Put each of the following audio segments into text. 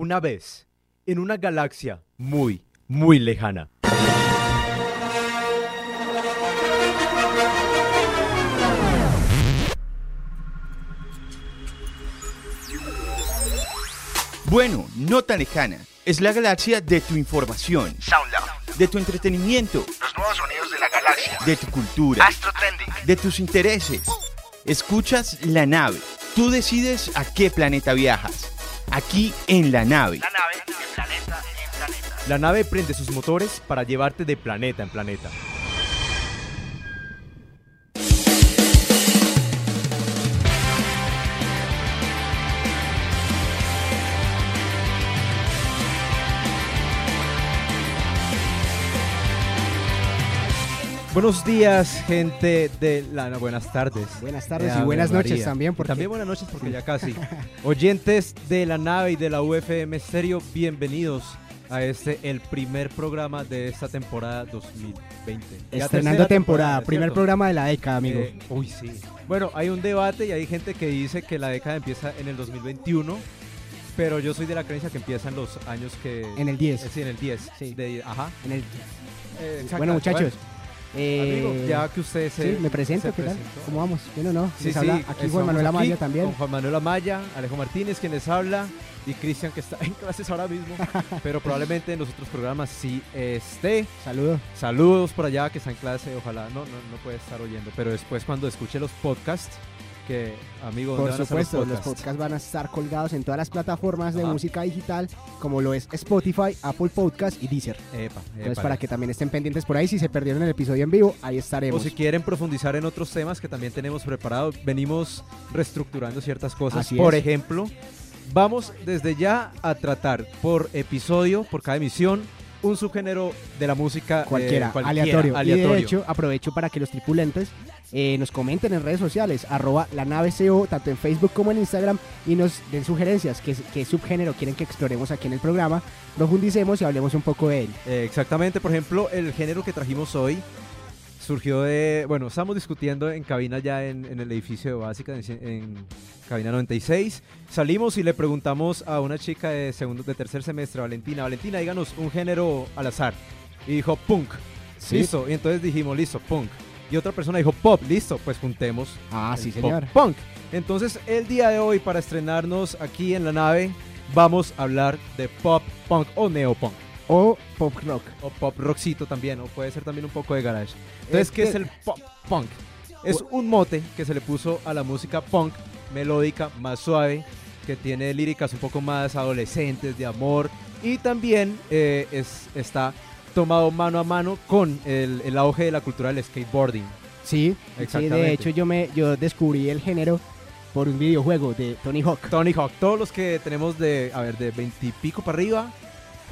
Una vez, en una galaxia muy, muy lejana. Bueno, no tan lejana. Es la galaxia de tu información, SoundLab, de tu entretenimiento, los nuevos sonidos de la galaxia, de tu cultura, Astro Trending, de tus intereses. Escuchas la nave. Tú decides a qué planeta viajas. Aquí en la nave. la nave de planeta en planeta. La nave prende sus motores para llevarte de planeta en planeta. Buenos días, gente de la... no, buenas tardes. Buenas tardes Ave y buenas noches también. Y Porque también buenas noches porque ya casi. Oyentes de la nave y de la UFM Stereo, bienvenidos a este, el primer programa de esta temporada 2020. Ya estrenando tercera temporada, ¿es primer cierto? programa de la década, amigo. Eh, uy, sí. Bueno, hay un debate y hay gente que dice que la década empieza en el 2021, pero yo soy de la creencia que empieza en los años que... en el 10. eh, sí, en el 10. Sí. De- ajá. En el, Eh, exacto. bueno, muchachos. Eh, Amigo, ya que usted se. sí, me presento, se ¿qué tal? ¿Cómo vamos? ¿Bien o no? Sí, Les sí, habla aquí Juan Manuel Amaya también. Con Juan Manuel Amaya, Alejo Martínez, quien les habla, y Cristian, que está en clases ahora mismo, pero probablemente en los otros programas sí esté. Saludo. Saludos por allá que está en clase, ojalá no, no, no puede estar oyendo, pero después cuando escuche los podcasts, que amigo, ¿dónde Por supuesto, los podcasts? podcasts van a estar colgados en todas las plataformas de Ajá. música digital, como lo es Spotify, Apple Podcast y Deezer. Epa, Entonces, para epa. que también estén pendientes por ahí, si se perdieron el episodio en vivo, ahí O estaremos. si quieren profundizar en otros temas que también tenemos preparados, venimos reestructurando ciertas cosas. Así por es. ejemplo, vamos desde ya a tratar por episodio, por cada emisión, un subgénero de la música eh, cualquiera, cualquiera, aleatorio. Y de aleatorio. hecho, aprovecho para que los tripulantes eh, nos comenten en redes sociales, arroba la nave CO, tanto en Facebook como en Instagram, y nos den sugerencias, qué, qué subgénero quieren que exploremos aquí en el programa, profundicemos y hablemos un poco de él. Eh, exactamente, por ejemplo, el género que trajimos hoy surgió de, bueno, estamos discutiendo en cabina ya en, en el edificio de básica, en, en cabina 96. Salimos y le preguntamos a una chica de segundo, de tercer semestre, Valentina, Valentina, díganos un género al azar. Y dijo punk. Listo. Y entonces dijimos, listo, punk. Y otra persona dijo pop, listo, pues juntemos. Ah, sí, pop señor. Punk. Entonces, el día de hoy, para estrenarnos aquí en la nave, vamos a hablar de pop punk o neopunk. O pop rock. O pop rockcito también, o puede ser también un poco de garage. Entonces, Es ¿qué que- es el pop punk? Es un mote que se le puso a la música punk, melódica, más suave, que tiene líricas un poco más adolescentes, de amor, y también eh, es, está tomado mano a mano con el, el auge de la cultura del skateboarding. Sí, sí, de hecho yo me yo descubrí el género por un videojuego de Tony Hawk. Tony Hawk, todos los que tenemos de, a ver, de 20 y pico para arriba,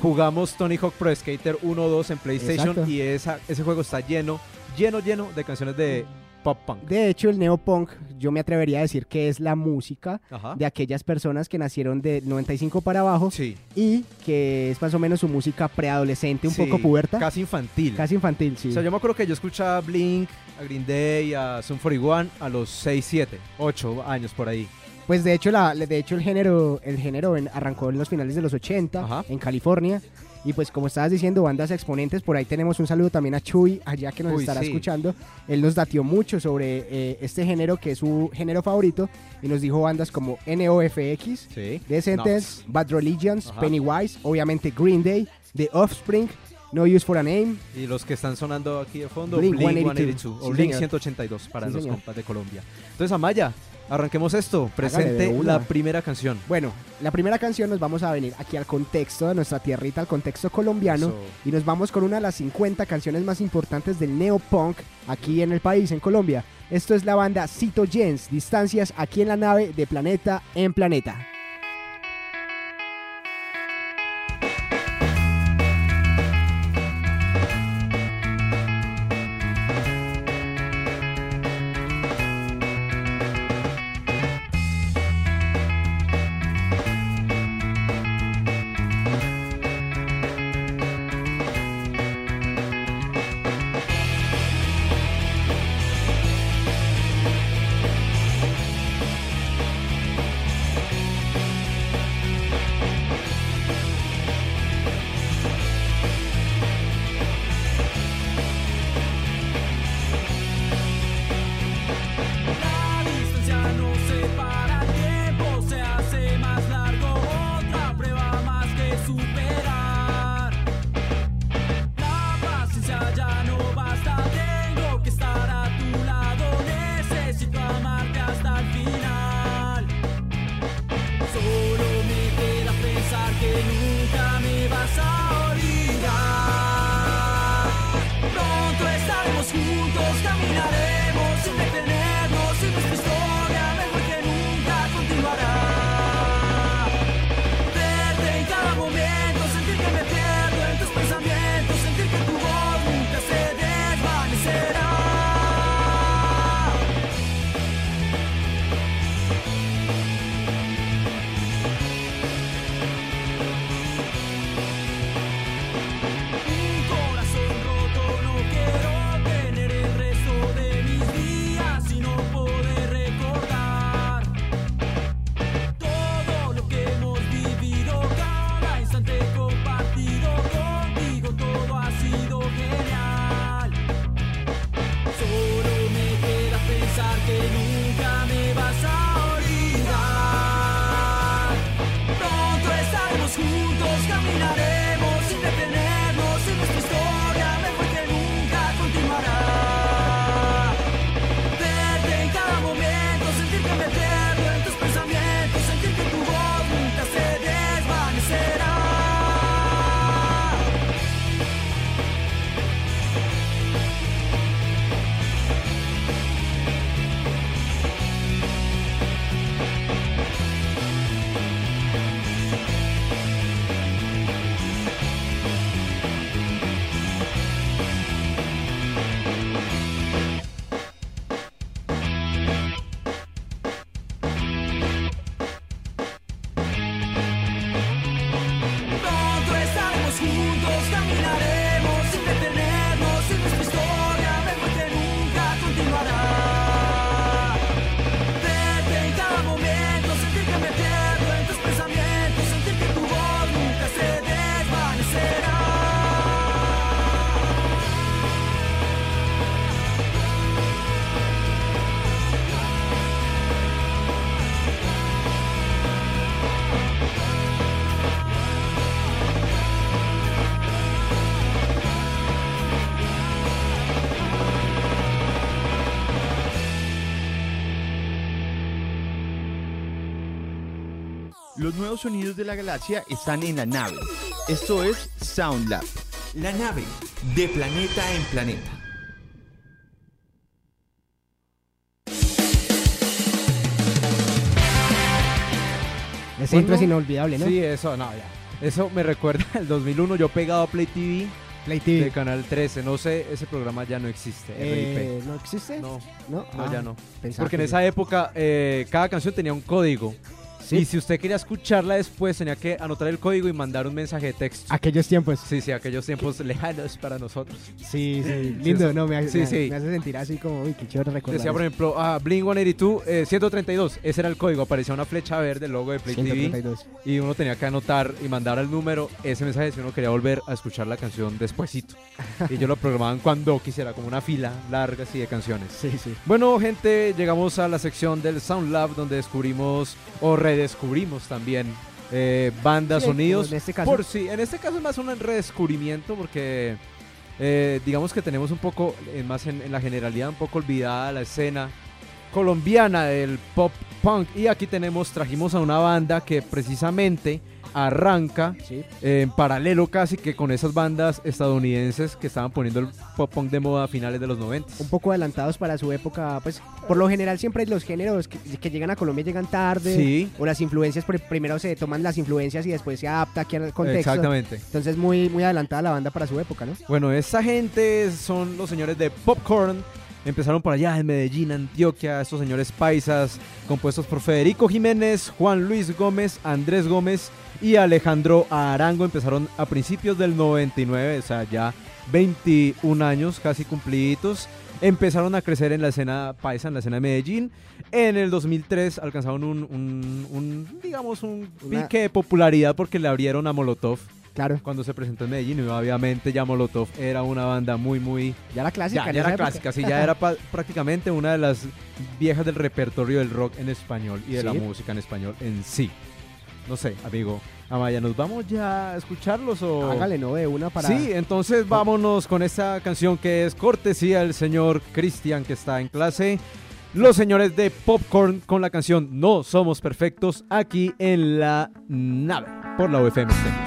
jugamos Tony Hawk Pro Skater 1 o 2 en PlayStation Exacto. y esa, ese juego está lleno, lleno, lleno de canciones de pop punk. De hecho, el neopunk, yo me atrevería a decir que es la música Ajá. de aquellas personas que nacieron de 95 para abajo Sí. y que es más o menos su música preadolescente, un Sí, poco puberta, Casi infantil. casi infantil, sí. O sea, yo me acuerdo que yo escuchaba a Blink, a Green Day, a Sum 41 a los 6, 7, 8 años por ahí. Pues de hecho, la, de hecho el género, el género en- arrancó en los finales de los 80 Ajá. en California. Y pues como estabas diciendo, bandas exponentes, por ahí tenemos un saludo también a Chuy, allá que nos Uy, estará sí. escuchando. Él nos datió mucho sobre eh, este género, que es su género favorito, y nos dijo bandas como NOFX, Sí. The Sentence, Bad Religions, Ajá. Pennywise, obviamente Green Day, The Offspring, No Use for a Name. Y los que están sonando aquí de fondo, Blink Blink, 182. 182 o Sí, Blink señor. 182 para Sí, los compas de Colombia. Entonces, Amaya, arranquemos esto. Presente la primera canción. Bueno, la primera canción nos vamos a venir aquí al contexto de nuestra tierrita, al contexto colombiano. Eso. Y nos vamos con una de las 50 canciones más importantes del neopunk aquí en el país, en Colombia. Esto es la banda Cito Jens, distancias aquí en la nave de Planeta en Planeta. Los nuevos sonidos de la galaxia están en la nave. Esto es SoundLab. La nave, de planeta en planeta. Ese intro es Bueno, inolvidable, ¿no? Sí, eso, no, ya. Eso me recuerda al 2001, yo pegado a Play TV Play de. Canal 13. No sé, ese programa ya no existe. Eh, ¿No existe? No, No, no, Ah, ya no. pensaba Porque en esa época eh, cada canción tenía un código. Sí. Y si usted quería escucharla después, tenía que anotar el código y mandar un mensaje de texto. Aquellos tiempos. Sí, sí, aquellos tiempos lejanos para nosotros. Sí, sí. Lindo, ¿no? Me, hace- Sí, me, sí. me hace sentir así como, uy, qué chévere recordar. Decía, por eso. ejemplo, ah, Blink 182, eh, 132, ese era el código. Aparecía una flecha verde, el logo de Play TV. 132. Y uno tenía que anotar y mandar al número ese mensaje si uno quería volver a escuchar la canción despuesito. y ellos lo programaban cuando quisiera, como una fila larga así de canciones. Sí, sí. Bueno, gente, llegamos a la sección del Sound Lab donde descubrimos o redescubrimos también eh, bandas, Sí, sonidos. en este caso. Por sí, en este caso es más un redescubrimiento porque eh, digamos que tenemos un poco, eh, más en, en la generalidad, un poco olvidada la escena colombiana del pop punk. Y aquí tenemos, trajimos a una banda que precisamente arranca Sí. eh, en paralelo casi que con esas bandas estadounidenses que estaban poniendo el pop punk de moda a finales de los 90. Un poco adelantados para su época, pues por lo general siempre los géneros que, que llegan a Colombia llegan tarde. Sí. O las influencias, pri- primero se toman las influencias y después se adapta aquí al contexto. Exactamente. Entonces muy, muy adelantada la banda para su época, ¿no? Bueno, esa gente son los señores de Popcorn. Empezaron por allá en Medellín, Antioquia, estos señores paisas, compuestos por Federico Jiménez, Juan Luis Gómez, Andrés Gómez y Alejandro Arango. Empezaron a principios del 99, o sea, ya 21 años casi cumpliditos. Empezaron a crecer en la escena paisa, en la escena de Medellín. En el 2003 alcanzaron un, un- un, digamos, un Una- pique de popularidad porque le abrieron a Molotov Claro. cuando se presentó en Medellín. Y obviamente ya Molotov era una banda muy, muy... Ya la clásica. Ya, era clásica, sí, ya era prácticamente una de las viejas del repertorio del rock en español y de la música en español en sí. No sé, amigo Amaya, ¿nos vamos ya a escucharlos o...? Hágale, no de una para. Sí, entonces vámonos con esta canción que es cortesía del señor Cristian que está en clase. Los señores de Popcorn con la canción No Somos Perfectos aquí en la nave por la UFM.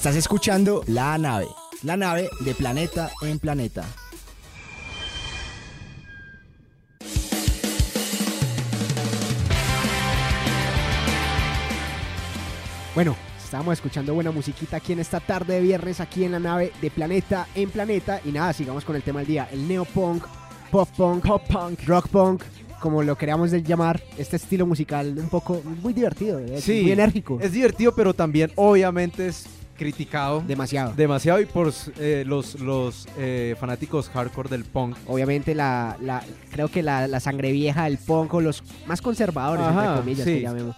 Estás escuchando La Nave, la nave de planeta en planeta. Bueno, estábamos escuchando buena musiquita aquí en esta tarde de viernes, aquí en la nave de Planeta en Planeta. Y nada, sigamos con el tema del día: el neopunk, pop punk, pop punk, rock punk, como lo queríamos llamar. Este estilo musical un poco muy divertido, Sí, muy enérgico. Es divertido, pero también obviamente es criticado demasiado. demasiado y por eh, los, los eh, fanáticos hardcore del punk. Obviamente, la, la- creo que la, la sangre vieja del punk o los más conservadores, Ajá, entre comillas, sí. que llamemos.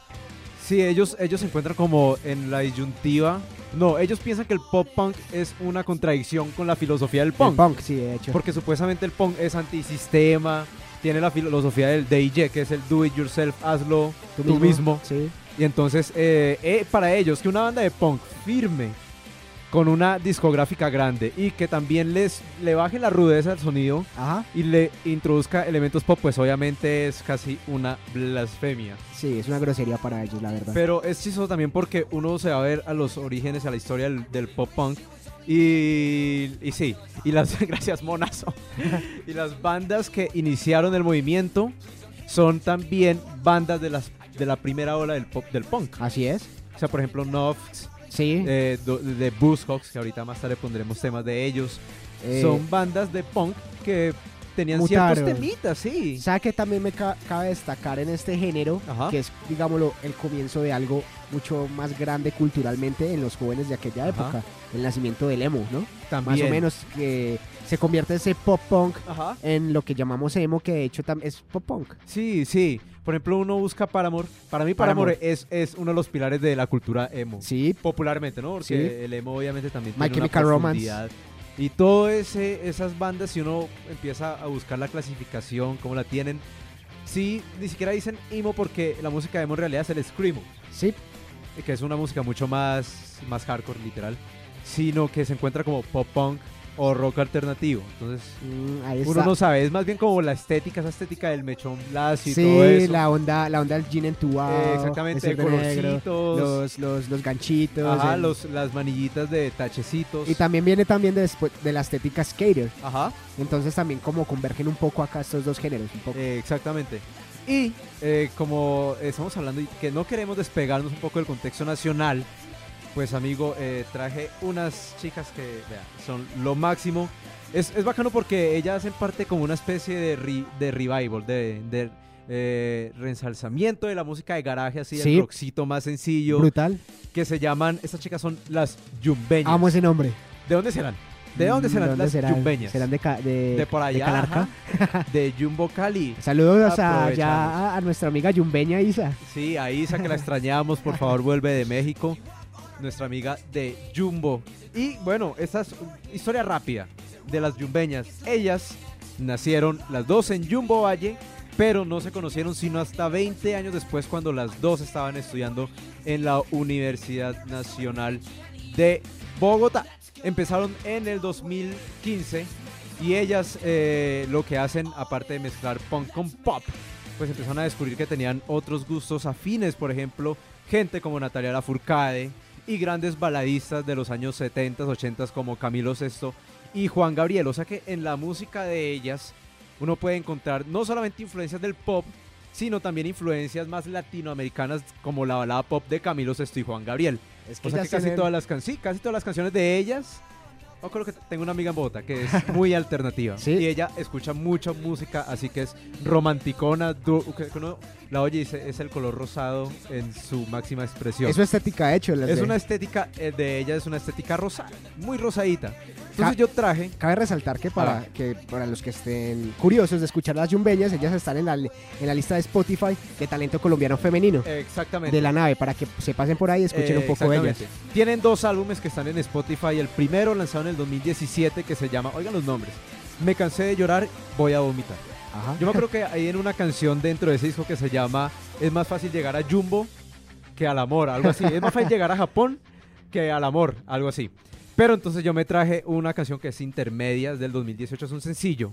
Sí, ellos, ellos se encuentran como en la disyuntiva. No, ellos piensan que el pop punk es una contradicción con la filosofía del punk. El punk, sí, de hecho. Porque supuestamente el punk es antisistema, tiene la filosofía del DIY, que es el do it yourself, hazlo tú, mismo. Sí. Y entonces, eh, eh, para ellos, que una banda de punk firme, con una discográfica grande y que también les le baje la rudeza al sonido Ajá. y le introduzca elementos pop, pues obviamente es casi una blasfemia. Sí, es una grosería para ellos, la verdad. Pero es chistoso también porque uno se va a ver a los orígenes, a la historia del, del pop punk. Y, y sí, y las, gracias Monazo. y las bandas que iniciaron el movimiento son también bandas de, las, de la primera ola del, pop, del punk. Así es. O sea, por ejemplo, Nox, Sí. eh, de Buzzcocks, que ahorita más tarde pondremos temas de ellos. eh, son bandas de punk que tenían mutaron. ciertos temitas, sí. ¿Sabe que también me ca- cabe destacar en este género? Ajá. Que es, digámoslo, el comienzo de algo mucho más grande culturalmente en los jóvenes de aquella Ajá. época. El nacimiento del emo, ¿no? También. Más o menos que se convierte ese pop punk Ajá. en lo que llamamos emo, que de hecho es pop punk. Sí, sí. Por ejemplo, uno busca Paramore. Para mí Paramore, Paramore. Es, es uno de los pilares de la cultura emo. Sí, Popularmente, ¿no? Porque Sí. el emo obviamente también My tiene una Chemical Romance. profundidad. Y todo ese, esas bandas, si uno empieza a buscar la clasificación, cómo la tienen, sí, ni siquiera dicen emo porque la música emo en realidad es el screamo, sí. que es una música mucho más, más hardcore, literal, sino que se encuentra como pop punk o rock alternativo. Entonces, Mm, ahí uno está. no sabe, es más bien como la estética, esa estética del mechón lacio y sí, todo eso. la onda, la onda del jean entubado. Eh, exactamente, de colorcitos. los, los, los ganchitos. Ajá, el- los, las manillitas de tachecitos. Y también viene también de, después, de la estética skater. Ajá, Entonces también como convergen un poco acá estos dos géneros. Un poco. eh, exactamente. Y eh, como estamos hablando y que no queremos despegarnos un poco del contexto nacional, pues amigo, eh, traje unas chicas que vea, son lo máximo. Es, es bacano porque ellas hacen parte como una especie de, re- de revival, de, de eh, reensalzamiento de la música de garaje, así Sí. el rockcito más sencillo, Brutal. que se llaman, estas chicas son las Yumbeñas. Amo ese nombre. ¿De dónde serán? ¿De dónde serán ¿dónde las serán? Yumbeñas? Serán de, de, de por allá, Calarca. ajá, de Jumbo Cali. Saludos a, ya a nuestra amiga Yumbeña Isa. Sí, a Isa que la extrañamos, por favor vuelve de México. Nuestra amiga de Jumbo. Y bueno, esta es historia rápida de las Yumbeñas. Ellas nacieron las dos en Jumbo Valle, pero no se conocieron sino hasta 20 años después cuando las dos estaban estudiando en la Universidad Nacional de Bogotá. Empezaron en el 2015 y ellas eh, lo que hacen, aparte de mezclar punk con pop, pues empezaron a descubrir que tenían otros gustos afines, por ejemplo, gente como Natalia Lafourcade y grandes baladistas de los años 70, 80 como Camilo Sesto y Juan Gabriel. O sea que en la música de ellas uno puede encontrar no solamente influencias del pop, sino también influencias más latinoamericanas como la balada pop de Camilo Sesto y Juan Gabriel. Es O sea que casi todas las, can- sí, casi todas las canciones de ellas. Yo creo que tengo una amiga en Bogotá que es muy alternativa. Sí. Y ella escucha mucha música, así que es romanticona. du- que- que la oye es el color rosado en su máxima expresión. Es su estética, hecho. las es de- una estética eh, de ella, es una estética rosada, muy rosadita. Entonces Ca- yo traje. Cabe resaltar que para, Ah. que para los que estén curiosos de escuchar las Yumbeñas, ellas están en la, en la lista de Spotify de talento colombiano femenino Exactamente. de la nave, para que se pasen por ahí y escuchen Eh, un poco de ellas. Tienen dos álbumes que están en Spotify. El primero lanzado en el 2017 que se llama, oigan los nombres, Me cansé de llorar, voy a vomitar. Yo me acuerdo que hay en una canción dentro de ese disco que se llama Es más fácil llegar a Jumbo que al amor, algo así. Es más fácil llegar a Japón que al amor, algo así. Pero entonces yo me traje una canción que es intermedia, es del 2018, es un sencillo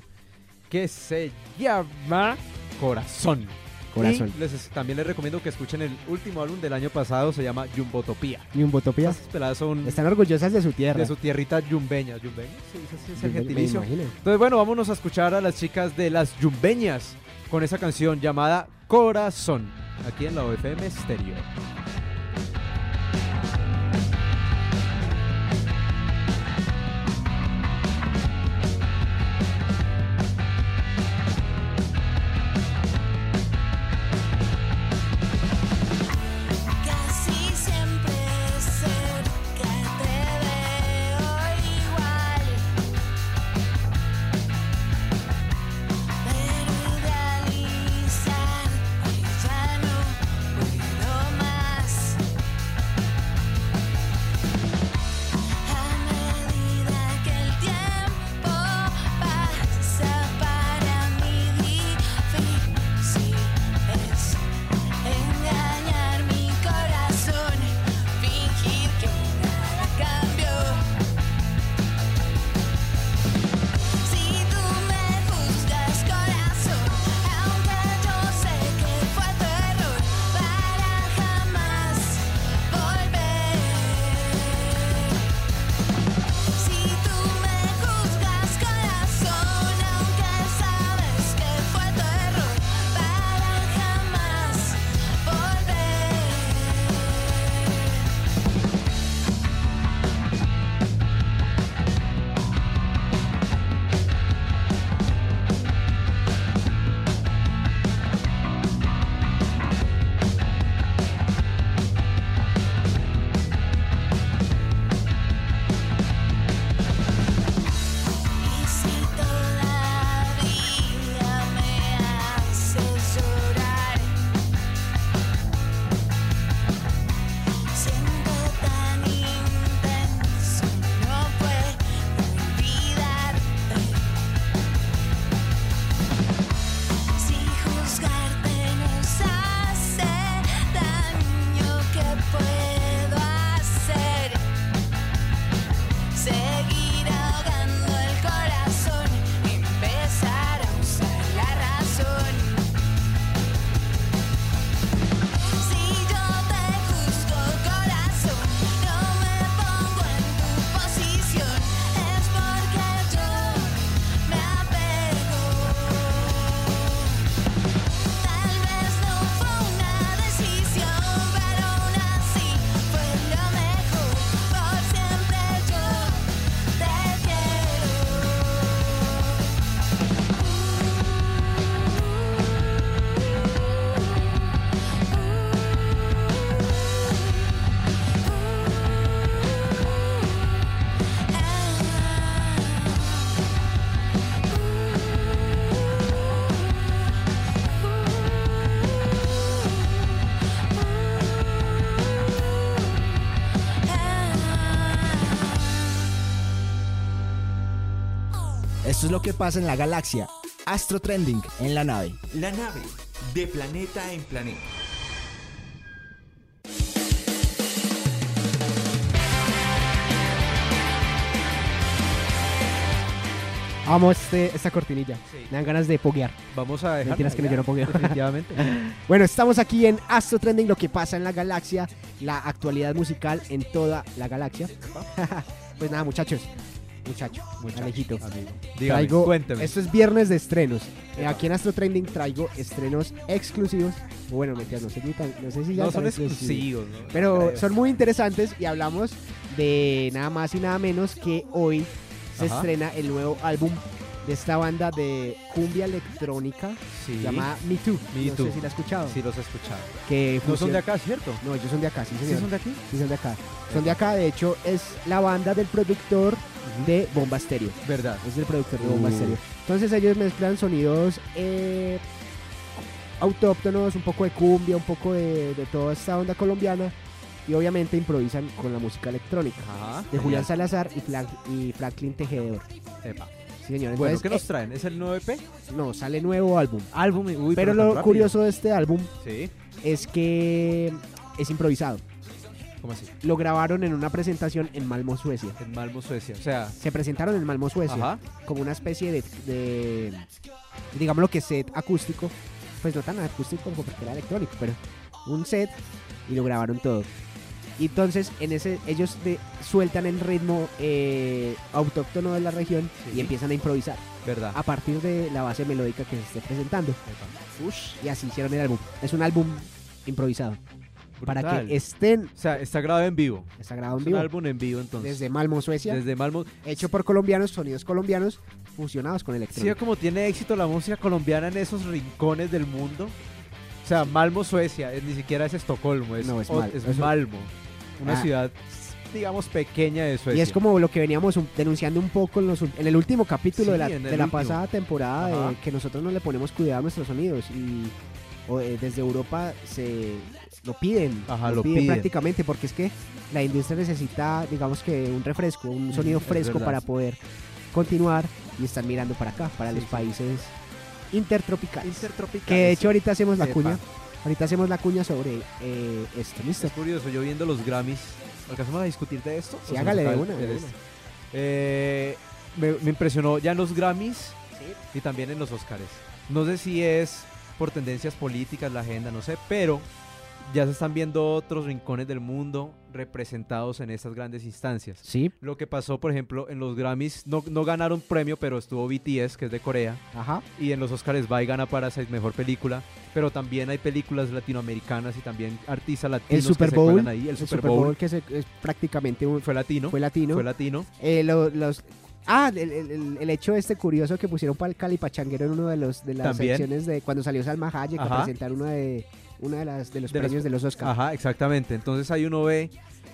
que se llama Corazón. Corazón. Y les, también les recomiendo que escuchen el último álbum del año pasado, se llama Jumbotopía. Y un botopía. Estas peladas son Están orgullosas de su tierra. de su tierrita yumbeña. ¿Yumbeña? Sí, sí es el gentilicio. Entonces, bueno, vámonos a escuchar a las chicas de las Yumbeñas con esa canción llamada Corazón, aquí en la OFM Stereo. Es lo que pasa en la galaxia. Astro Trending en la nave. La nave, de planeta en planeta. Amo este, esta cortinilla. Sí. Me dan ganas de poguear. Vamos a dejar. Mentiras que no, yo no puedo. Definitivamente. Bueno, estamos aquí en Astro Trending, lo que pasa en la galaxia, la actualidad musical en toda la galaxia. pues nada, muchachos. Muchacho, Muchacho, Alejito. amigo. Dígame, Traigo, cuénteme. esto es viernes de estrenos. Eh, aquí en Astro Trending traigo estrenos exclusivos. Bueno, mentiras, no sé, ni tan- no sé si ya no son exclusivos. ¿no? Pero Creo. son muy interesantes y hablamos de nada más y nada menos que hoy se Ajá. estrena el nuevo álbum de esta banda de cumbia electrónica Sí. llamada Me Too. Me no Too. sé si la has escuchado. Sí, los he escuchado. Que No son de acá, ¿cierto? No, ellos son de acá, sí, ¿Sí señor. son de aquí? Sí, son de acá. Son de acá, de hecho, es la banda del productor de Bomba Stereo. Verdad. Es el productor de Bomba Uh. Stereo. Entonces ellos mezclan sonidos eh, autóctonos, un poco de cumbia, un poco de, de toda esta onda colombiana. Y obviamente improvisan con la música electrónica. Ajá. De Julián. Salazar y, Franklin Tejedor. Epa. Sí, señor. Bueno, Entonces, ¿qué nos eh, traen? ¿Es el nuevo EP? no, sale nuevo álbum. Álbum. Uy, pero tan lo rápido. curioso de este álbum Sí. es que es improvisado. ¿Cómo así? Lo grabaron en una presentación en Malmo, Suecia. En Malmo, Suecia. O sea, Se presentaron en Malmo, Suecia. ajá. como una especie de, de digamos lo que set acústico pues no tan acústico como porque era electrónico, pero un set y lo grabaron todo. Y entonces en ese ellos de- sueltan el ritmo eh, autóctono de la región Sí. y empiezan a improvisar ¿Verdad? a partir de la base melódica que se esté presentando. Y así hicieron el álbum. Es un álbum improvisado. Para que estén, O sea, está grabado en vivo. está grabado en Es un vivo, álbum en vivo entonces. desde Malmo, Suecia, Desde Malmo. hecho por colombianos, sonidos colombianos, fusionados con Sí, electrónica. como tiene éxito la música colombiana en esos rincones del mundo. O sea, Malmo, Suecia, es- ni siquiera es Estocolmo, es, No, es Mal- es Malmo. Una Ah. ciudad, digamos, pequeña de Suecia. Y es como lo que veníamos un- denunciando un poco en, los en el último capítulo Sí, de la, de la pasada temporada, de que nosotros no le ponemos cuidado a nuestros sonidos y o, eh, desde Europa se lo piden, Ajá, lo, lo piden, piden. prácticamente porque es que la industria necesita, digamos que un refresco, un sonido es fresco para poder continuar y están mirando para acá, para Sí, los sí. países intertropicales. Intertropical. Que de hecho ahorita hacemos la Epa. cuña, ahorita hacemos la cuña sobre eh, esto, ¿listo? Es curioso, yo viendo los Grammys, ¿alcanzamos a discutir de esto? Sí, ¿O se nos hágale de una, de este? Eh, me, me impresionó ya en los Grammys y también en los Oscars. No sé si es por tendencias políticas, la agenda, no sé, pero ya se están viendo otros rincones del mundo representados en estas grandes instancias. Sí, Lo que pasó, por ejemplo, en los Grammys, no, no ganaron premio, pero estuvo BTS, que es de Corea, ajá. y en los Oscars va y gana Parasite Mejor Película, pero también hay películas latinoamericanas y también artistas latinos El Super que Bowl, se cuelan ahí. El, Super, Bowl, que se- es prácticamente un, fue latino, fue latino. fue latino. Eh, lo- los, ah, el, el- el- el hecho este curioso que pusieron para el Calipachanguero en uno de los de las También. secciones de cuando salió Salma Hayek a presentar una de una de las de los De las- premios de los Oscars. Ajá, exactamente. Entonces ahí uno ve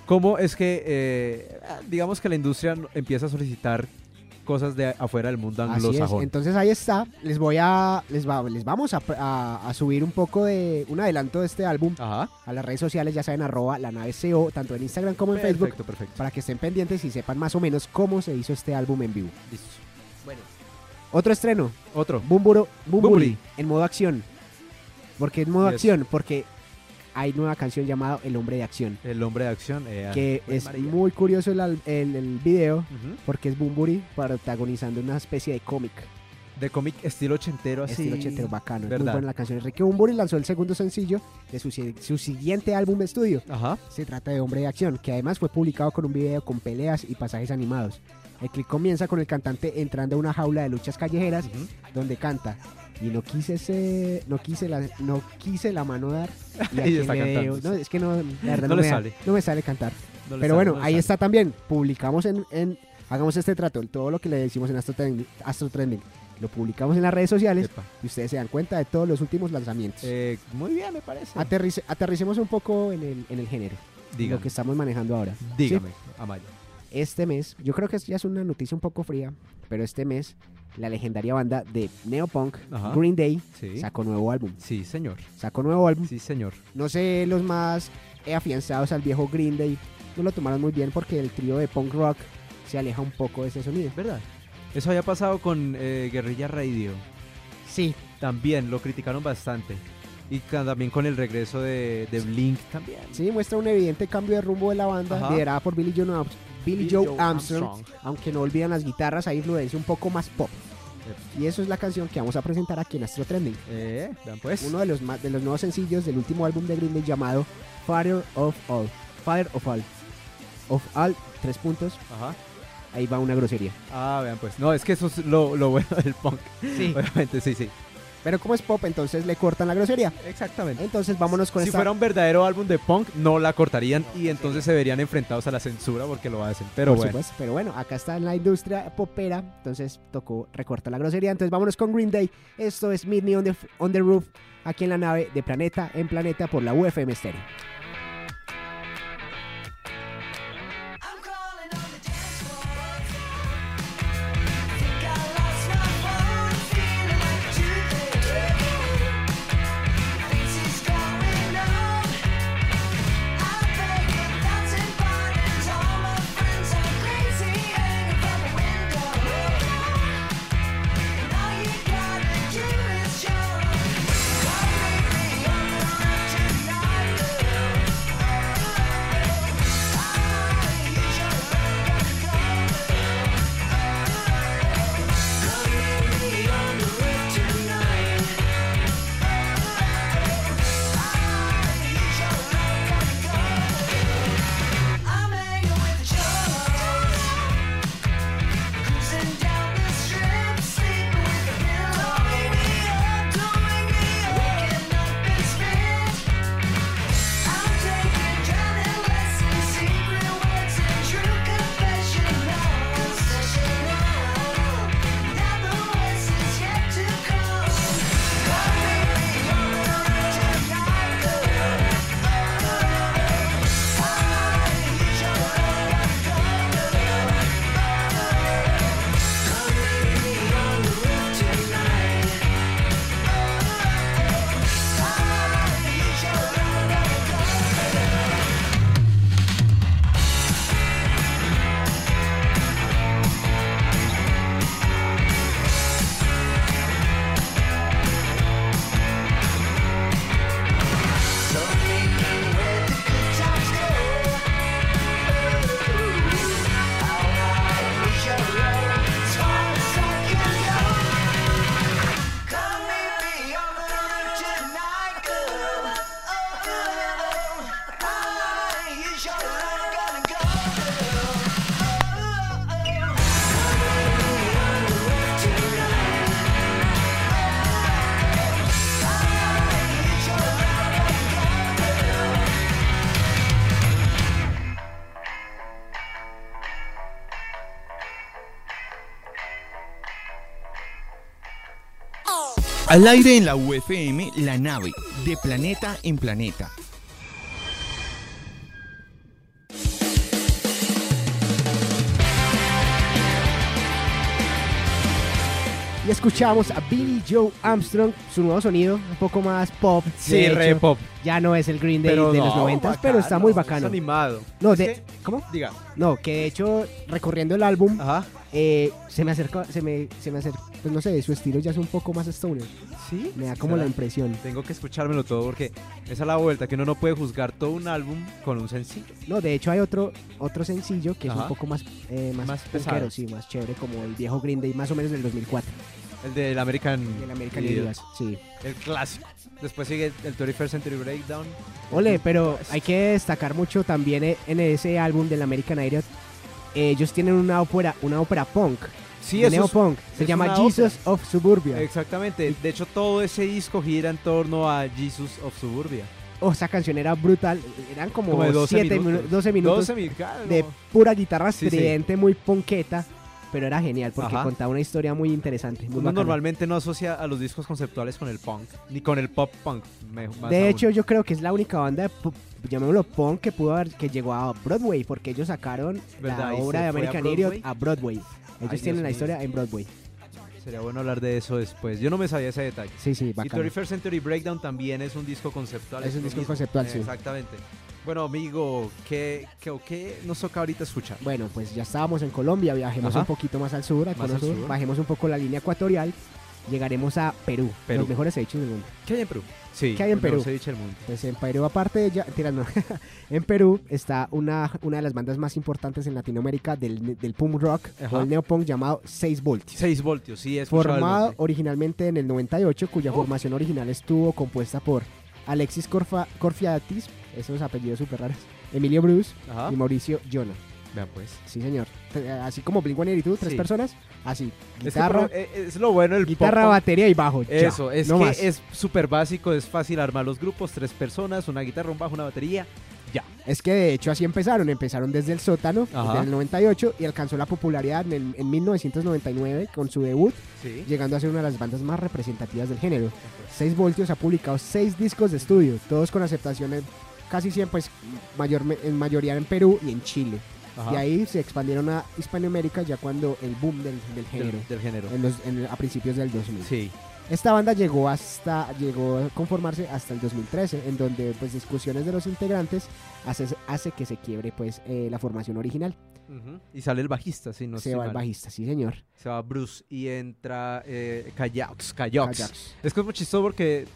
cómo es que, eh, digamos que la industria empieza a solicitar cosas de afuera del mundo anglosajón. Entonces ahí está. Les voy a les va, les vamos a, a- a subir un poco de un adelanto de este álbum Ajá. a las redes sociales, ya saben arroba la nave CO, tanto en Instagram como en Facebook, Perfecto, perfecto. para que estén pendientes y sepan más o menos cómo se hizo este álbum en vivo. Listo. Bueno. Otro estreno, Otro. Bumburo, Bumburi. en modo acción. ¿Por qué en modo Yes. acción? Porque hay nueva canción llamada El Hombre de Acción. El hombre de acción. eh, Que es María. muy curioso el, el, el video porque es Bumburi protagonizando una especie de cómic. De cómic estilo ochentero así. Estilo ochentero bacano. Es muy ¿Verdad? buena la canción. Enrique Bumburi lanzó el segundo sencillo de su, su siguiente álbum de estudio. Ajá. Se trata de Hombre de Acción, que además fue publicado con un video con peleas y pasajes animados. El clip comienza con el cantante entrando a una jaula de luchas callejeras donde canta y no quise ese, no quise la no quise la mano dar y está veo- no, es que no, la verdad No me sale. no me sale cantar pero sale, bueno ahí sale. está también publicamos en, en- hagamos este trato todo lo que le decimos en Astro Trending, Astro Trending lo publicamos en las redes sociales Epa. y ustedes se dan cuenta de todos los últimos lanzamientos Eh, muy bien, me parece. Aterrice- aterricemos un poco en el, en el género Dígame. lo que estamos manejando ahora ¿sí? Dígame, Amaya. este mes, yo creo que ya es una noticia un poco fría, pero este mes la legendaria banda de neopunk Ajá. Green Day Sí. sacó nuevo álbum. Sí, señor. Sacó nuevo álbum. Sí, señor. No sé, los más afianzados al viejo Green Day no lo tomaron muy bien porque el trío de punk rock se aleja un poco de ese sonido. ¿Verdad? Eso había pasado con eh, Guerrilla Radio. Sí, También lo criticaron bastante. Y también con el regreso de, de Blink también. sí, muestra un evidente cambio de rumbo de la banda, Ajá. liderada por Billy Joe, Billy Billy Joe Joe Armstrong, Armstrong. aunque no olvidan las guitarras, hay influencia un poco más pop. Y eso es la canción que vamos a presentar aquí en Astro Trending. Eh, vean pues. uno de los, de los nuevos sencillos del último álbum de Green Day llamado Father of All. Father of All. Of All, tres puntos. Ajá. Ahí va una grosería. Ah, vean pues. No, es que eso es lo, lo bueno del punk. Sí. Obviamente, sí, sí. Pero como es pop, entonces le cortan la grosería. Exactamente. Entonces vámonos con Si esta. fuera un verdadero álbum de punk, no la cortarían y entonces se verían enfrentados a la censura porque lo hacen. Pero por bueno. supuesto. Pero bueno, acá está en la industria popera. Entonces tocó recortar la grosería. Entonces vámonos con Green Day. Esto es Meet Me on the, on the Roof. Aquí en la nave de Planeta en Planeta por la UFM Stereo. Al aire en la UFM, la nave, de planeta en planeta. Y escuchamos a Billy Joe Armstrong, su nuevo sonido, un poco más pop. Sí, de re hecho, pop. Ya no es el Green Day de los no, 90, pero está muy bacano. Es animado. No, de, ¿Cómo? Diga. No, que de hecho, recorriendo el álbum, Ajá. eh, se me acerca, se me, se me acerca, pues no sé, su estilo ya es un poco más stoner. ¿Sí? Me da como ¿Será? la impresión. Tengo que escuchármelo todo porque esa es la vuelta, que uno no puede juzgar todo un álbum con un sencillo. No, de hecho hay otro otro sencillo que es un poco más eh, más, Más pesado. sí, más chévere, como el viejo Green Day, más o menos del 2004, El del American, el American Idiot. Idiot, sí. El clásico. Después sigue el 21st Century Breakdown. Ole, pero hay que destacar mucho también en ese álbum del American Idiot. ellos tienen una ópera, una ópera punk, Sí, de neopunk, se es llama Jesus of Suburbia. Exactamente. De hecho, todo ese disco gira en torno a Jesus of Suburbia. Oh, esa canción era brutal, eran como, Como de 12 siete minutos. minu- 12 minutos 12 mil, claro. de pura guitarra Sí, sí. estridente, muy ponqueta, pero era genial porque Ajá. contaba una historia muy interesante. Muy Uno bacana. normalmente no asocia a los discos conceptuales con el punk, ni con el pop punk. De aún. hecho, yo creo que es la única banda de pu- llamémoslo punk que pudo haber que llegó a Broadway porque ellos sacaron ¿Verdad? la ¿Y obra de American Idiot a Broadway. Ellos Ay, tienen la historia en Broadway. Sería bueno hablar de eso después. Yo no me sabía ese detalle. Sí, sí, Y bacano. 21st Century Breakdown también es un disco conceptual. Es un lo disco mismo. conceptual, sí. Exactamente. Bueno, amigo, ¿qué, qué, qué nos toca ahorita escuchar? Bueno, pues ya estábamos en Colombia, viajemos Ajá. un poquito más al sur, al Más cono al sur, sur. bajemos un poco la línea ecuatorial, llegaremos a Perú, Perú. los mejores hechos del mundo. ¿Qué hay en Perú? Sí, ¿Qué hay en Perú? ceviche del mundo. Pues en Perú, aparte de ya, tira, no. en Perú está una, una de las bandas más importantes en Latinoamérica del, del punk rock Ajá. o el neopunk llamado 6 voltios. 6 voltios, sí, el Formado originalmente en el 98, cuya Oh. formación original estuvo compuesta por Alexis Corfa, Corfiatis, esos apellidos súper raros, Emilio Bruce Ajá. y Mauricio Jonah. Vean pues. Sí, señor. T- Así como Blink-182, tres Sí. personas, así. Es, que Guitarra, pero, eh, es lo bueno el guitarra, pop batería y bajo. ya, Eso, es no que más. es súper básico, es fácil armar los grupos, tres personas, una guitarra, un bajo, una batería. Es que de hecho así empezaron. Empezaron desde el sótano, desde el 98, y alcanzó la popularidad en, el- en 1999 con su debut, Sí. llegando a ser una de las bandas más representativas del género. 6 Voltios ha publicado 6 discos de estudio, todos con aceptaciones casi siempre, pues, mayor, en mayoría en Perú y en Chile. Ajá. Y ahí se expandieron a Hispanoamérica ya cuando el boom del, del género, Del, del género. en los- en- a principios del 2000. Sí. Esta banda llegó hasta llegó a conformarse hasta el 2013, en donde pues discusiones de los integrantes hace, hace que se quiebre pues eh, la formación original. Ujú. Y sale el bajista, sí, no se va el mal. bajista, sí señor. Se va Bruce y entra eh. Callax. Callax. Es que es muy chistoso porque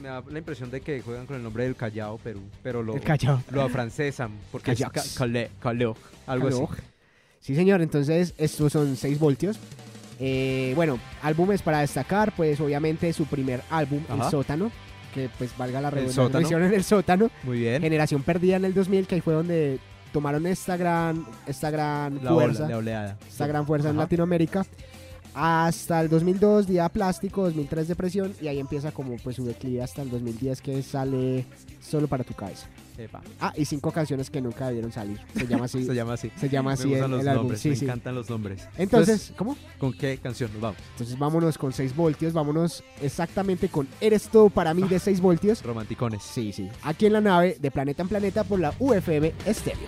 me da la impresión de que juegan con el nombre del Callao, Perú, pero lo, El Callao. lo afrancesan porque es Callax. ca- Calais, Calais, algo así. Sí señor, entonces estos son 6 voltios. Eh, bueno, álbumes para destacar, pues obviamente su primer álbum, Ajá. El Sótano, que pues valga la redundancia, lo hicieron en El Sótano. Muy bien. Generación Perdida en el 2000, que ahí fue donde tomaron esta gran, esta gran La, fuerza. ola, la oleada. esta gran fuerza en Ajá. Latinoamérica. Hasta el 2002, Día Plástico, 2003 Depresión, y ahí empieza como pues su declive hasta el 2010 que sale Solo para tu cabeza. Epa. Ah, y cinco canciones que nunca debieron salir. Se llama así. Se llama así. se llama me así gustan el, los el álbum. nombres, Sí, me sí. encantan los nombres. Entonces, ¿cómo? ¿con qué canción nos vamos? Entonces vámonos con 6 voltios, vámonos exactamente con Eres todo para mí de 6 voltios. Romanticones. Sí, sí. Aquí en la nave de Planeta en Planeta por la UFM Estéreo.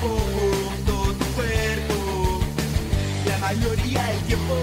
conjunto tu cuerpo. La mayoría del tiempo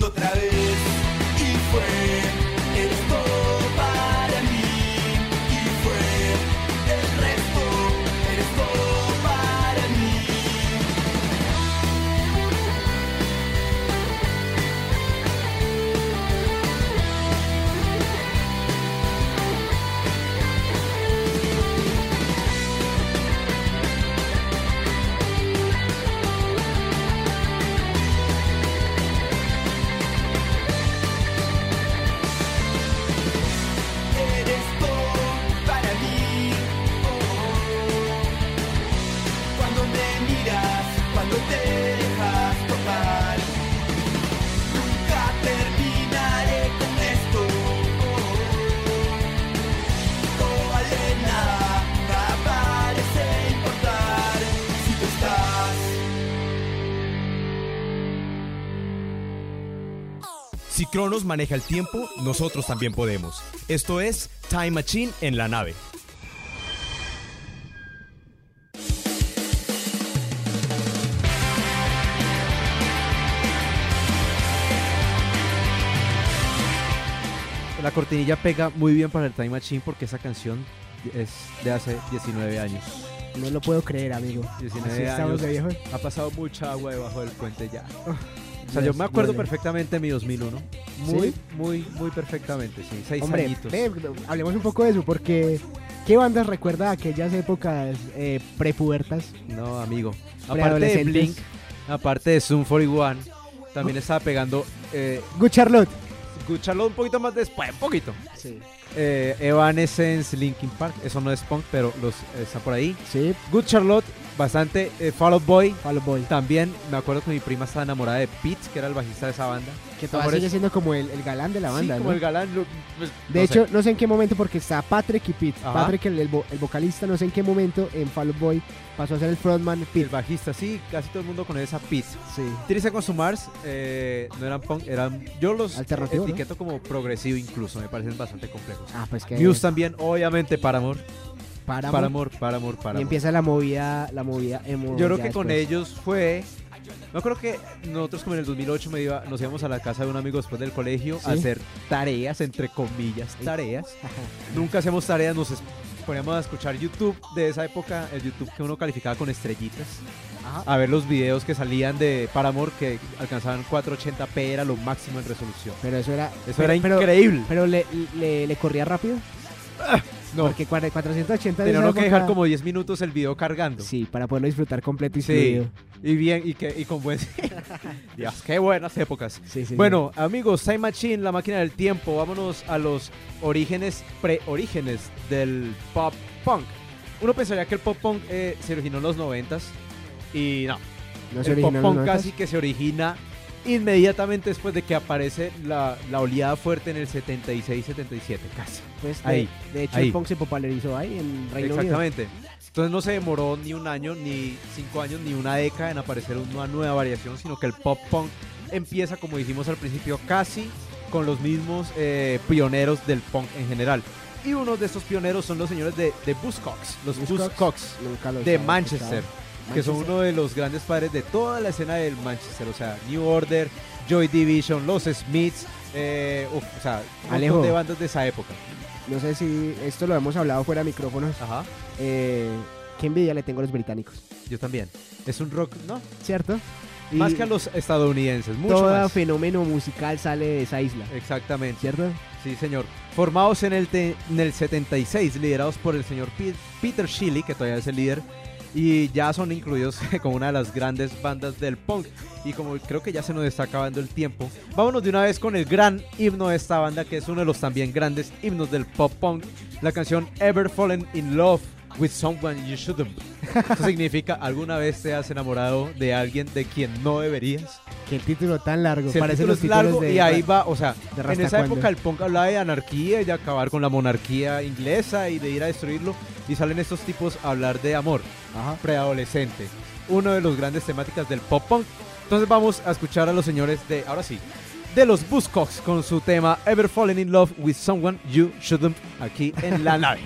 otra vez, y fue, eres Si tú estás. Si Cronos maneja el tiempo, nosotros también podemos. Esto es Time Machine en la nave. La cortinilla pega muy bien para el Time Machine porque esa canción es de hace 19 años. No lo puedo creer, amigo. 19 Así estamos años. de. Ha pasado mucha agua debajo del puente ya. O sea, yo me acuerdo duele. perfectamente de mi 2001. Muy, ¿Sí? muy, muy perfectamente, sí. Seis Hombre, añitos. ve, hablemos un poco de eso, porque ¿qué bandas recuerda aquellas épocas eh, prepubertas? No, amigo. Aparte de. Blink, aparte de Zoom 41, también estaba pegando eh, Good Charlotte. Escucharlo un poquito más después, un poquito. Sí. Eh, Evanescence, Linkin Park, eso no es punk, pero los eh, está por ahí. Sí, Good Charlotte, bastante. Eh, Fall Out Boy, Fall Out Boy. también me acuerdo que mi prima estaba enamorada de Pete, que era el bajista de esa banda. Que todavía sigue siendo como el, el galán de la banda, sí, ¿no? como el galán. lo- pues, De no hecho, sé. no sé en qué momento, porque está Patrick y Pete. Ajá. Patrick, el, el vo- el vocalista, no sé en qué momento en Fall Out Boy pasó a ser el frontman el Pete. bajista, sí, casi todo el mundo con esa Pete. Sí. Triste con su Mars, eh, no eran punk, eran. Yo los etiqueto como progresivo incluso, me parecen bastante complejos. Ah, pues que Muse también, obviamente, Paramore. Paramore. Paramore, Paramore, Paramore. Y empieza la movida, la movida emo. Yo creo que con ellos fue. Me acuerdo que nosotros, como en el 2008, me iba, nos íbamos a la casa de un amigo después del colegio a hacer tareas, entre comillas, tareas. Nunca hacíamos tareas, nos poníamos a escuchar YouTube de esa época, el YouTube que uno calificaba con estrellitas. Ajá. A ver los videos que salían de Paramore que alcanzaban 480p, era lo máximo en resolución. Pero eso era. Eso pero- era increíble. Pero le, le, le corría rápido. No, Porque cuar- 480 de tenía uno que dejar como 10 minutos el video cargando. Sí, para poderlo disfrutar completo y Sí. fluido. Y bien, y, que, y con buen... Dios, qué buenas épocas. Sí, sí, Bueno, amigos, Time Machine, la máquina del tiempo, vámonos a los orígenes, pre-orígenes del pop punk. Uno pensaría que el pop punk eh, se originó en los noventas y no, No el pop punk 90s. casi que se origina inmediatamente después de que aparece la, la oleada fuerte en el 76-77, casi. Pues de, ahí, de hecho, ahí. el punk se popularizó ahí en Reino Unido. Exactamente. Entonces no se demoró ni un año, ni cinco años, ni una década en aparecer una nueva variación, sino que el pop punk empieza, como dijimos al principio, casi con los mismos eh, pioneros del punk en general. Y uno de estos pioneros son los señores de, de Buzzcocks, los Buzzcocks. Buzzcocks de Manchester, escuchado. Que son uno de los grandes padres de toda la escena del Manchester, o sea, New Order, Joy Division, los Smiths, eh, uf, o sea, un Alejo. montón de bandas de esa época. No sé si esto lo hemos hablado fuera de micrófonos. Ajá, Eh, qué envidia le tengo a los británicos, yo también. Es un rock, ¿no? ¿cierto? Y Más que a los estadounidenses, mucho todo más. fenómeno musical sale de esa isla, Exactamente, ¿cierto? sí señor. Formados en el, te- en el 76, liderados por el señor Pi- Peter Shelley, que todavía es el líder, y ya son incluidos como una de las grandes bandas del punk. Y como creo que ya se nos está acabando el tiempo, vámonos de una vez con el gran himno de esta banda, que es uno de los también grandes himnos del pop punk, la canción Ever Fallen in Love with Someone You Shouldn't. Eso significa, ¿alguna vez te has enamorado de alguien de quien no deberías? Qué título tan largo. Si título los es largo de- y ahí va, o sea, en esa Cuando. época el punk hablaba de anarquía y de acabar con la monarquía inglesa y de ir a destruirlo y salen estos tipos a hablar de amor Ajá. preadolescente, uno de los grandes temáticas del pop punk. Entonces vamos a escuchar a los señores de, ahora sí, de los Buzzcocks con su tema Ever Fallen in Love with Someone You Shouldn't aquí en la nave.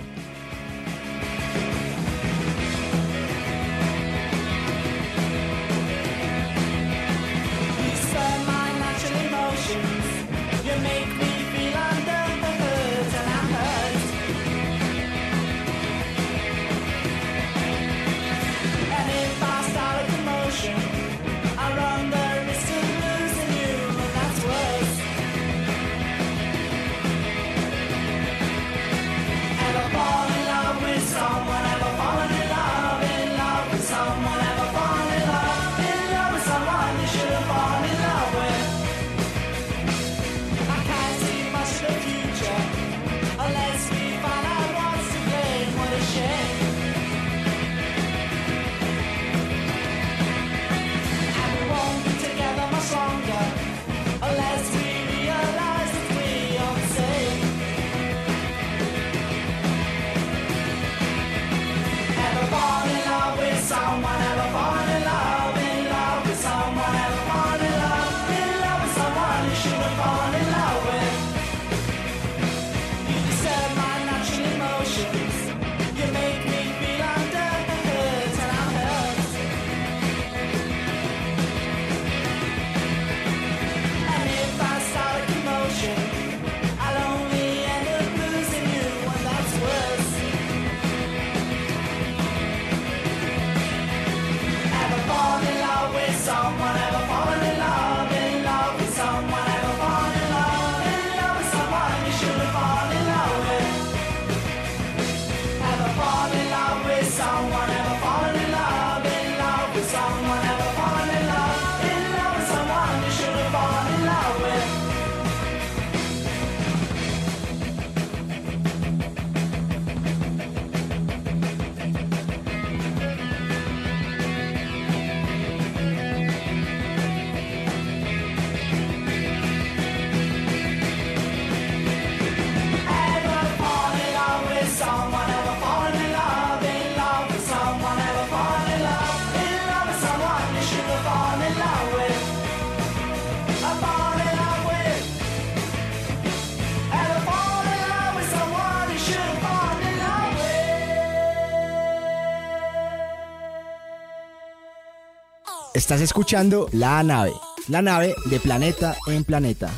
Estás escuchando La Nave, la nave de planeta en planeta.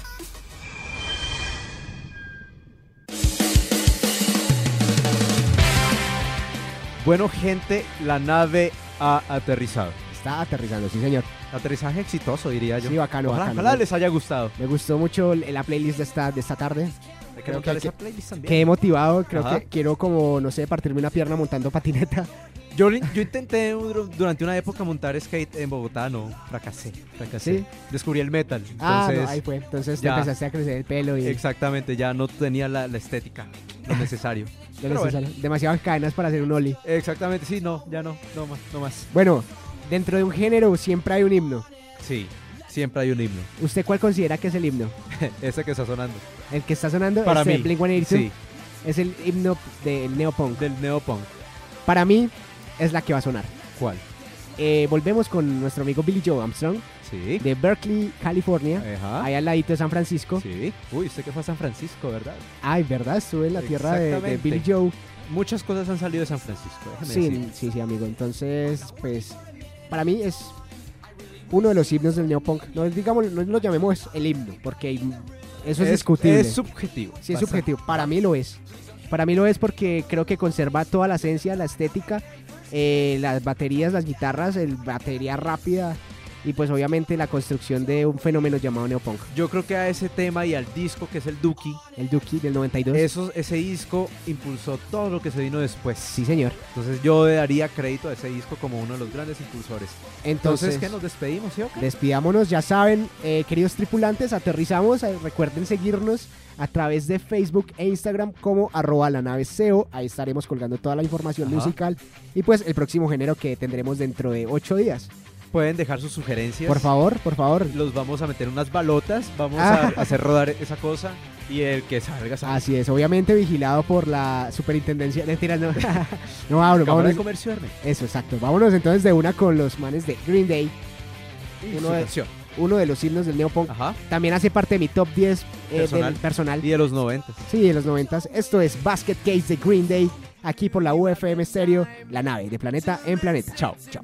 Bueno, gente, la nave ha aterrizado. Está aterrizando, sí, señor. Aterrizaje exitoso, diría yo. Sí, bacano, ojalá, bacano. ojalá les haya gustado. Me gustó mucho la playlist de esta, de esta tarde. Creo que- esa playlist también. Quedé motivado, creo Ajá. que quiero como, no sé, partirme una pierna montando patineta. Yo, yo intenté dur- durante una época montar skate en Bogotá, no, fracasé, fracasé. ¿Sí? Descubrí el metal. ah, Entonces, no, ahí fue. Entonces te ya. empezaste a crecer el pelo y exactamente, ya no tenía la, la estética, lo necesario. lo necesario. demasiadas cadenas para hacer un ollie. Exactamente, sí, no, ya no, no más, no más. Bueno, dentro de un género siempre hay un himno. Sí, siempre hay un himno. ¿Usted cuál considera que es el himno? Ese que está sonando. El que está sonando Para es de mí, Blink-182. sí, Es el himno del neopunk. del neopunk. Para mí es la que va a sonar. ¿Cuál? Eh, volvemos con nuestro amigo Billy Joe Armstrong Sí. de Berkeley, California. Ajá. Ahí al ladito de San Francisco. Sí. Uy, usted que fue a San Francisco, ¿verdad? Ay, ¿verdad? Estuve en la tierra de, de. Billy Joe. Muchas cosas han salido de San Francisco, déjeme Sí, decir. sí, sí, amigo. Entonces, pues, para mí es uno de los himnos del neopunk. No digamos, no lo llamemos el himno, porque eso es, discutible. Es subjetivo. sí, es subjetivo. Para mí lo es. Para mí lo es porque creo que conserva toda la esencia, la estética, eh, las baterías, las guitarras, el batería rápida. Y pues obviamente la construcción de un fenómeno llamado neopunk. Yo creo que a ese tema y al disco que es el Duki, El Duki del 92. eso, ese disco impulsó todo lo que se vino después. Sí, señor. Entonces yo daría crédito a ese disco como uno de los grandes impulsores. Entonces, Entonces, ¿qué nos despedimos, ¿sí o qué? despidámonos, ya saben, eh, queridos tripulantes, aterrizamos, eh, recuerden seguirnos a través de Facebook e Instagram como arroba la nave SEO, ahí estaremos colgando toda la información Ajá. musical y pues el próximo género que tendremos dentro de ocho días. Pueden dejar sus sugerencias. Por favor, por favor. Los vamos a meter unas balotas, vamos Ah. a hacer rodar esa cosa y el que salga, salga. Así es, obviamente vigilado por la superintendencia. Mentira, no. no, vámonos, Cámara de. Comercio. Eso, exacto. Vámonos entonces de una con los manes de Green Day, Y Uno de- uno de los himnos del neopunk. Ajá. También hace parte de mi top 10 eh, Personal. del personal. Y de los 90. Sí, de los 90. Esto es Basket Case de Green Day, aquí por la UFM Stereo, la nave de planeta en planeta. Chao, chao.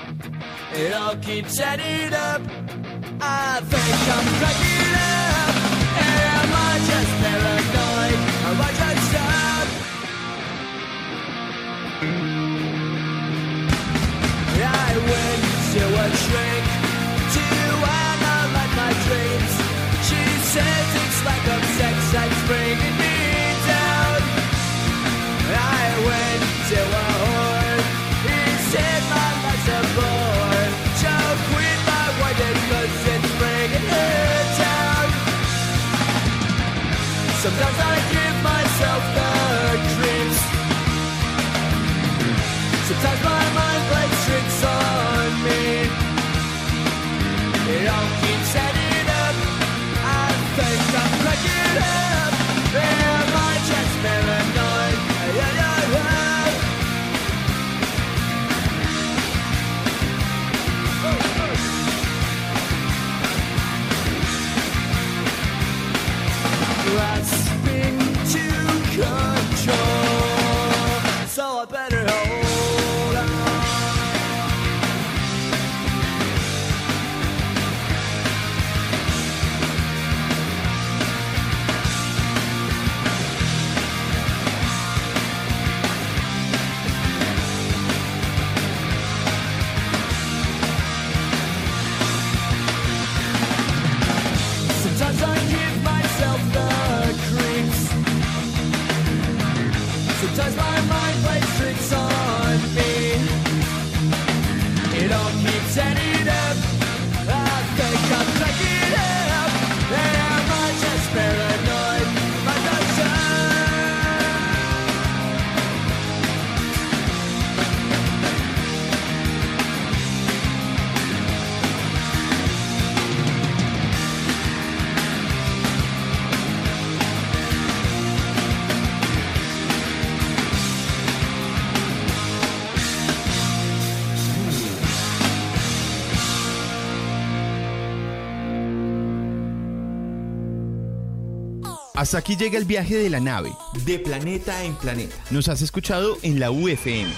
It all keeps adding up. I think I'm cracking up. Am I just paranoid? Am I just up? I went to a shrink to analyze my dreams. She says it's like a sex that's bringing me down. I went to a 要在 Hasta aquí llega el viaje de la nave, de planeta en planeta. Nos has escuchado en la UFM